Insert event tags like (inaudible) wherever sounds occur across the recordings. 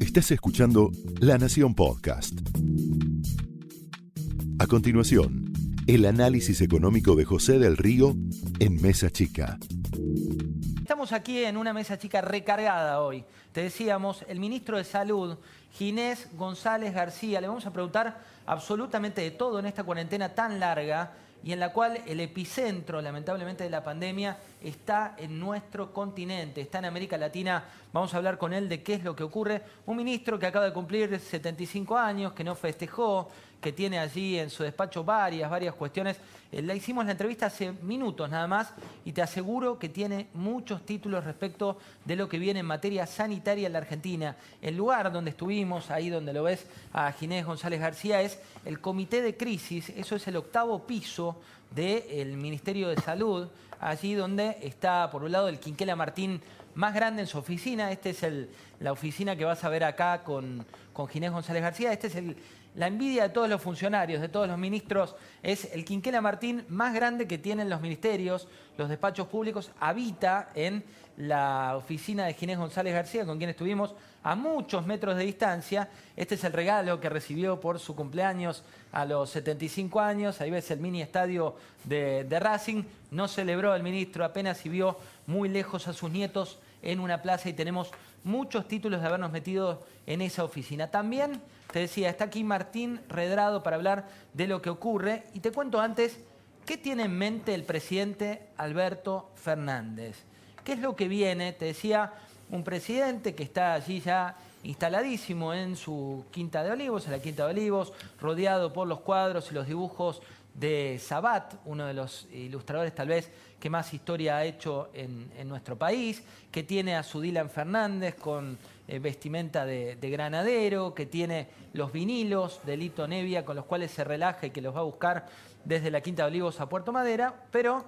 Estás escuchando La Nación Podcast. A continuación, el análisis económico de José del Río en Mesa Chica. Estamos aquí en una mesa chica recargada hoy. Te decíamos, el ministro de Salud, Ginés González García, le vamos a preguntar absolutamente de todo en esta cuarentena tan larga y en la cual el epicentro, lamentablemente, de la pandemia está en nuestro continente, está en América Latina. Vamos a hablar con él de qué es lo que ocurre. Un ministro que acaba de cumplir 75 años, que no festejó, que tiene allí en su despacho varias, varias cuestiones. Eh, le hicimos la entrevista hace minutos nada más y te aseguro que tiene muchos títulos respecto de lo que viene en materia sanitaria en la Argentina. El lugar donde estuvimos, ahí donde lo ves a Ginés González García, es el Comité de Crisis, eso es el octavo piso del Ministerio de Salud, allí donde está, por un lado, el Quinquela Martín más grande en su oficina. Esta es la oficina que vas a ver acá con, con Ginés González García. Este es el, la envidia de todos los funcionarios, de todos los ministros. Es el Quinquela Martín más grande que tienen los ministerios, los despachos públicos. Habita en la oficina de Ginés González García, con quien estuvimos a muchos metros de distancia. Este es el regalo que recibió por su cumpleaños a los 75 años. Ahí ves el mini estadio de, Racing. No celebró el ministro, apenas y vio muy lejos a sus nietos en una plaza y tenemos muchos títulos de habernos metido en esa oficina. También, te decía, está aquí Martín Redrado para hablar de lo que ocurre. Y te cuento antes, ¿qué tiene en mente el presidente Alberto Fernández? ¿Qué es lo que viene? Te decía, un presidente que está allí ya instaladísimo en su Quinta de Olivos, en la Quinta de Olivos, rodeado por los cuadros y los dibujos de Sabat, uno de los ilustradores tal vez que más historia ha hecho en, nuestro país, que tiene a su Dylan Fernández con eh, vestimenta de, de, granadero, que tiene los vinilos de Lito Nevia con los cuales se relaja y que los va a buscar desde la Quinta de Olivos a Puerto Madera, pero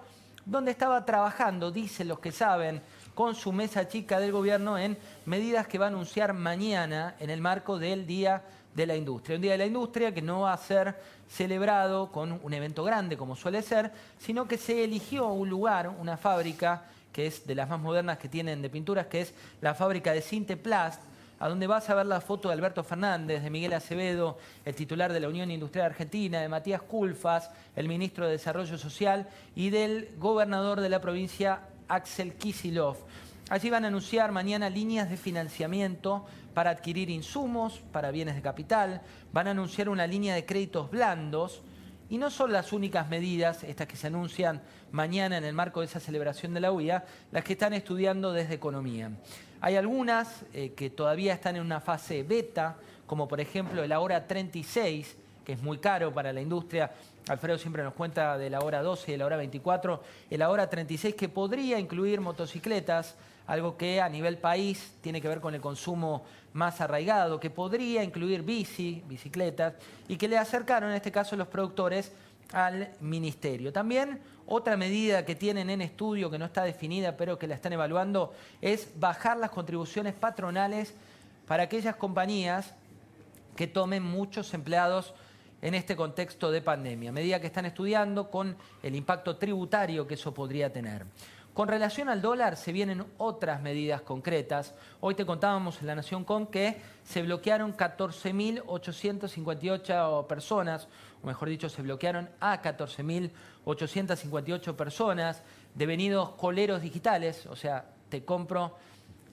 donde estaba trabajando, dicen los que saben, con su mesa chica del gobierno en medidas que va a anunciar mañana en el marco del Día de la Industria. Un Día de la Industria que no va a ser celebrado con un evento grande como suele ser, sino que se eligió un lugar, una fábrica que es de las más modernas que tienen de pinturas, que es la fábrica de Cinteplast, a donde vas a ver la foto de Alberto Fernández, de Miguel Acevedo, el titular de la Unión Industrial Argentina, de Matías Culfas, el ministro de Desarrollo Social, y del gobernador de la provincia, Axel Kisilov. Allí van a anunciar mañana líneas de financiamiento para adquirir insumos, para bienes de capital, van a anunciar una línea de créditos blandos y no son las únicas medidas, estas que se anuncian mañana en el marco de esa celebración de la UIA, las que están estudiando desde economía. Hay algunas eh, que todavía están en una fase beta, como por ejemplo el ahora 36, que es muy caro para la industria. Alfredo siempre nos cuenta de la hora 12 y de la hora 24. El ahora 36 que podría incluir motocicletas, algo que a nivel país tiene que ver con el consumo más arraigado, que podría incluir bici, bicicletas, y que le acercaron en este caso los productores al ministerio. También otra medida que tienen en estudio, que no está definida, pero que la están evaluando, es bajar las contribuciones patronales para aquellas compañías que tomen muchos empleados en este contexto de pandemia, medida que están estudiando con el impacto tributario que eso podría tener. Con relación al dólar se vienen otras medidas concretas. Hoy te contábamos en La Nación con que se bloquearon 14.858 personas, o mejor dicho, se bloquearon a 14.858 personas devenidos coleros digitales, o sea, te compro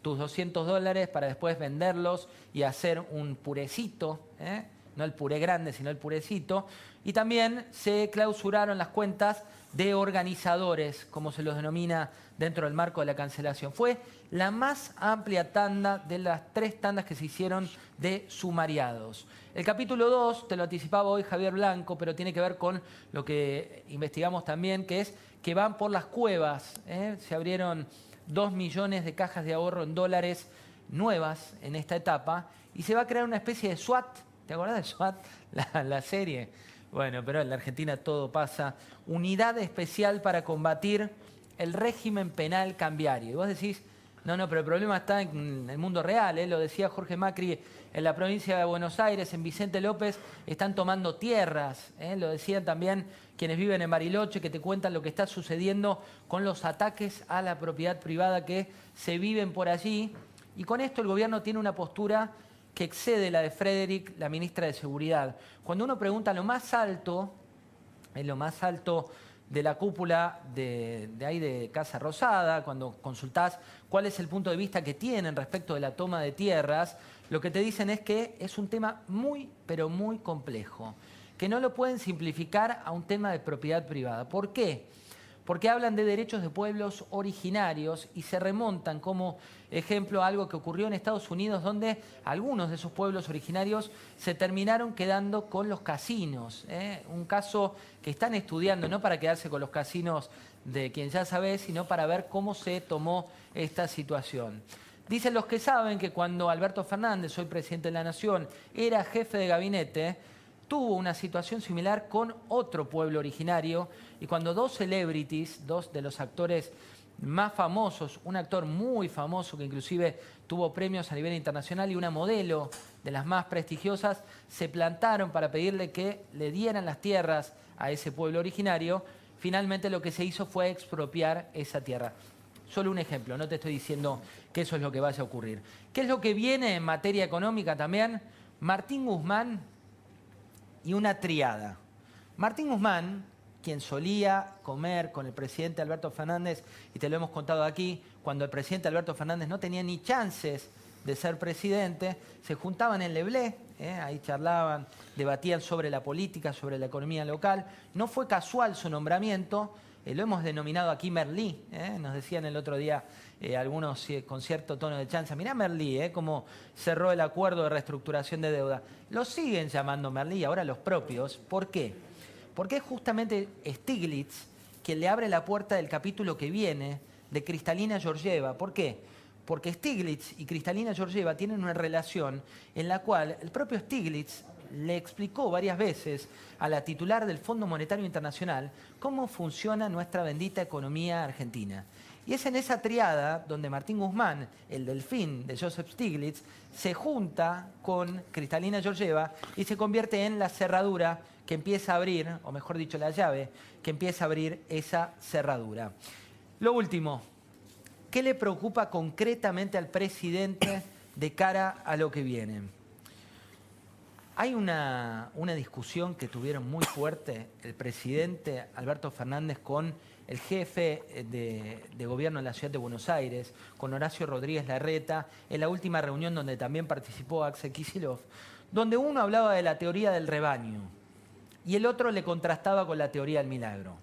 tus 200 dólares para después venderlos y hacer un purecito, ¿eh? No el puré grande, sino el purecito. Y también se clausuraron las cuentas de organizadores, como se los denomina dentro del marco de la cancelación. Fue la más amplia tanda de las tres tandas que se hicieron de sumariados. El capítulo 2, te lo anticipaba hoy Javier Blanco, pero tiene que ver con lo que investigamos también, que es que van por las cuevas. ¿eh? Se abrieron dos millones de cajas de ahorro en dólares nuevas en esta etapa y se va a crear una especie de SWAT ¿Te acordás de SWAT, (laughs) la, serie? Bueno, pero en la Argentina todo pasa. Unidad especial para combatir el régimen penal cambiario. Y vos decís, no, no, pero el problema está en el mundo real. ¿eh? Lo decía Jorge Macri en la provincia de Buenos Aires, en Vicente López, están tomando tierras. ¿eh? Lo decían también quienes viven en Bariloche, que te cuentan lo que está sucediendo con los ataques a la propiedad privada que se viven por allí. Y con esto el gobierno tiene una postura que excede la de Frederick, la ministra de Seguridad. Cuando uno pregunta lo más alto, en lo más alto de la cúpula de, ahí de Casa Rosada, cuando consultás cuál es el punto de vista que tienen respecto de la toma de tierras, lo que te dicen es que es un tema muy, pero muy complejo, que no lo pueden simplificar a un tema de propiedad privada. ¿Por qué? Porque hablan de derechos de pueblos originarios y se remontan como ejemplo a algo que ocurrió en Estados Unidos, donde algunos de esos pueblos originarios se terminaron quedando con los casinos. ¿eh? Un caso que están estudiando, no para quedarse con los casinos de quien ya sabe, sino para ver cómo se tomó esta situación. Dicen los que saben que cuando Alberto Fernández, hoy presidente de la Nación, era jefe de gabinete, tuvo una situación similar con otro pueblo originario y cuando dos celebrities, dos de los actores más famosos, un actor muy famoso que inclusive tuvo premios a nivel internacional y una modelo de las más prestigiosas, se plantaron para pedirle que le dieran las tierras a ese pueblo originario, finalmente lo que se hizo fue expropiar esa tierra. Solo un ejemplo, no te estoy diciendo que eso es lo que vaya a ocurrir. ¿Qué es lo que viene en materia económica también? Martín Guzmán y una triada. Martín Guzmán, quien solía comer con el presidente Alberto Fernández, y te lo hemos contado aquí, cuando el presidente Alberto Fernández no tenía ni chances de ser presidente, se juntaban en Leblé, ¿eh? ahí charlaban, debatían sobre la política, sobre la economía local. No fue casual su nombramiento, eh, lo hemos denominado aquí Merlí, ¿eh? nos decían el otro día eh, algunos con cierto tono de chanza, mirá Merlí, cómo cerró el acuerdo de reestructuración de deuda. Lo siguen llamando Merlí, ahora los propios. ¿Por qué? Porque es justamente Stiglitz quien le abre la puerta del capítulo que viene de Cristalina Georgieva. ¿Por qué? Porque Stiglitz y Cristalina Georgieva tienen una relación en la cual el propio Stiglitz le explicó varias veces a la titular del Fondo Monetario Internacional cómo funciona nuestra bendita economía argentina. Y es en esa triada donde Martín Guzmán, el delfín de Joseph Stiglitz, se junta con Cristalina Georgieva y se convierte en la cerradura que empieza a abrir, o mejor dicho, la llave que empieza a abrir esa cerradura. Lo último, ¿qué le preocupa concretamente al presidente de cara a lo que viene? Hay una, discusión que tuvieron muy fuerte el presidente Alberto Fernández con el jefe de, de, gobierno de la ciudad de Buenos Aires, con Horacio Rodríguez Larreta, en la última reunión donde también participó Axel Kisilov, donde uno hablaba de la teoría del rebaño y el otro le contrastaba con la teoría del milagro.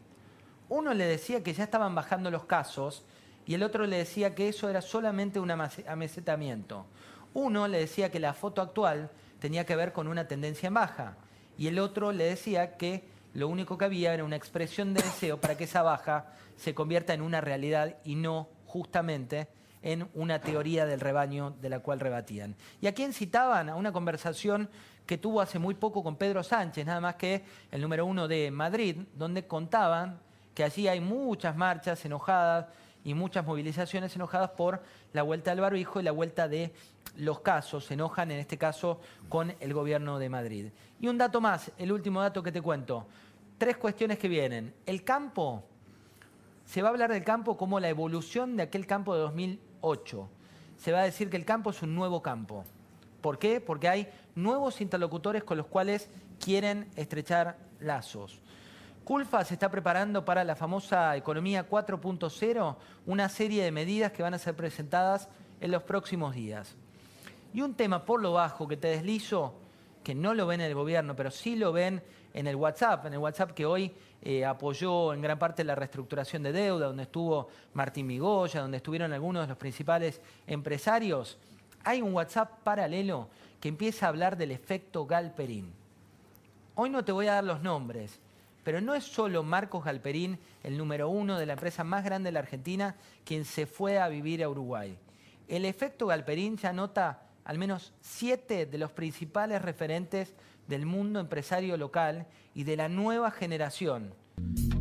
Uno le decía que ya estaban bajando los casos y el otro le decía que eso era solamente un amesetamiento. Uno le decía que la foto actual tenía que ver con una tendencia en baja. Y el otro le decía que lo único que había era una expresión de deseo para que esa baja se convierta en una realidad y no justamente en una teoría del rebaño de la cual rebatían. ¿Y a quién citaban? A una conversación que tuvo hace muy poco con Pedro Sánchez, nada más que el número uno de Madrid, donde contaban que allí hay muchas marchas enojadas y muchas movilizaciones enojadas por la vuelta del barbijo y la vuelta de los casos. Se enojan en este caso con el gobierno de Madrid. Y un dato más, el último dato que te cuento. Tres cuestiones que vienen. El campo, se va a hablar del campo como la evolución de aquel campo de 2008. Se va a decir que el campo es un nuevo campo. ¿Por qué? Porque hay nuevos interlocutores con los cuales quieren estrechar lazos. Culfa se está preparando para la famosa Economía 4.0, una serie de medidas que van a ser presentadas en los próximos días. Y un tema por lo bajo que te deslizo, que no lo ven en el gobierno, pero sí lo ven en el WhatsApp, en el WhatsApp que hoy eh, apoyó en gran parte la reestructuración de deuda, donde estuvo Martín Migoya, donde estuvieron algunos de los principales empresarios. Hay un WhatsApp paralelo que empieza a hablar del efecto Galperín. Hoy no te voy a dar los nombres, pero no es solo Marcos Galperín, el número uno de la empresa más grande de la Argentina, quien se fue a vivir a Uruguay. El efecto Galperín ya nota al menos siete de los principales referentes del mundo empresario local y de la nueva generación.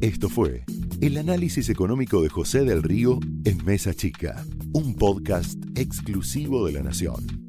Esto fue el análisis económico de José del Río en Mesa Chica, un podcast exclusivo de la Nación.